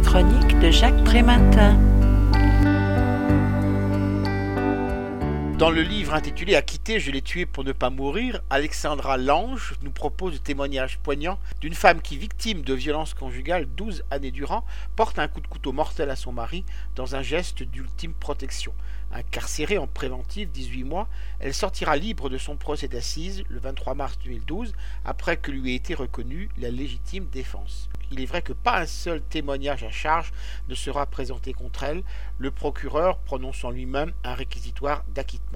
chronique de Jacques Prémantin. Dans le livre intitulé À quitter, je l'ai tué pour ne pas mourir, Alexandra Lange nous propose le témoignage poignant d'une femme qui, victime de violences conjugales 12 années durant, porte un coup de couteau mortel à son mari dans un geste d'ultime protection. Incarcérée en préventive 18 mois, elle sortira libre de son procès d'assises le 23 mars 2012 après que lui ait été reconnue la légitime défense. Il est vrai que pas un seul témoignage à charge ne sera présenté contre elle, le procureur prononçant lui-même un réquisitoire d'acquittement.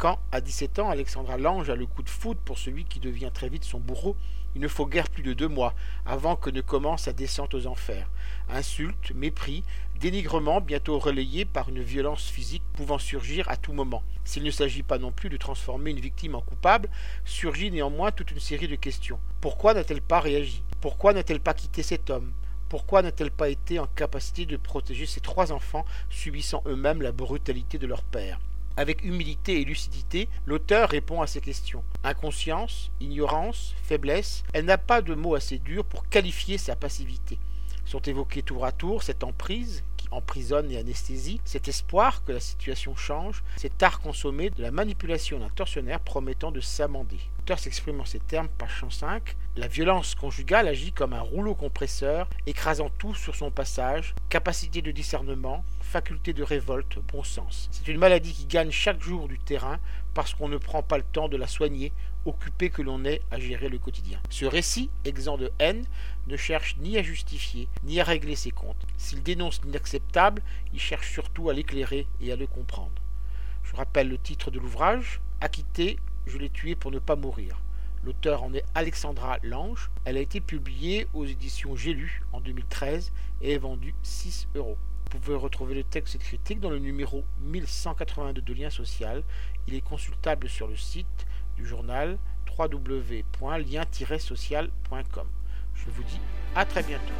Quand, à 17 ans, Alexandra Lange a le coup de foudre pour celui qui devient très vite son bourreau, il ne faut guère plus de deux mois avant que ne commence sa descente aux enfers. Insultes, mépris, dénigrement bientôt relayés par une violence physique pouvant surgir à tout moment. S'il ne s'agit pas non plus de transformer une victime en coupable, surgit néanmoins toute une série de questions. Pourquoi n'a-t-elle pas réagi? Pourquoi n'a-t-elle pas quitté cet homme? Pourquoi n'a-t-elle pas été en capacité de protéger ses trois enfants subissant eux-mêmes la brutalité de leur père? Avec humilité et lucidité, l'auteur répond à ces questions. Inconscience, ignorance, faiblesse, elle n'a pas de mots assez durs pour qualifier sa passivité. Sont évoqués tour à tour cette emprise emprisonne et anesthésie, cet espoir que la situation change, cet art consommé de la manipulation d'un tortionnaire promettant de s'amender. L'auteur s'exprime en ces termes, page 105. La violence conjugale agit comme un rouleau compresseur, écrasant tout sur son passage, capacité de discernement, faculté de révolte, bon sens. C'est une maladie qui gagne chaque jour du terrain parce qu'on ne prend pas le temps de la soigner, occupé que l'on est à gérer le quotidien. Ce récit, exempt de haine, ne cherche ni à justifier, ni à régler ses comptes. S'il dénonce l'inacceptable, il cherche surtout à l'éclairer et à le comprendre. Je rappelle le titre de l'ouvrage, Acquitté, je l'ai tué pour ne pas mourir. L'auteur en est Alexandra Lange. Elle a été publiée aux éditions J'ai lu en 2013 et est vendue 6 euros. Vous pouvez retrouver le texte et critique dans le numéro 1182 de Lien Social. Il est consultable sur le site du journal www.lien-social.com. Je vous dis à très bientôt.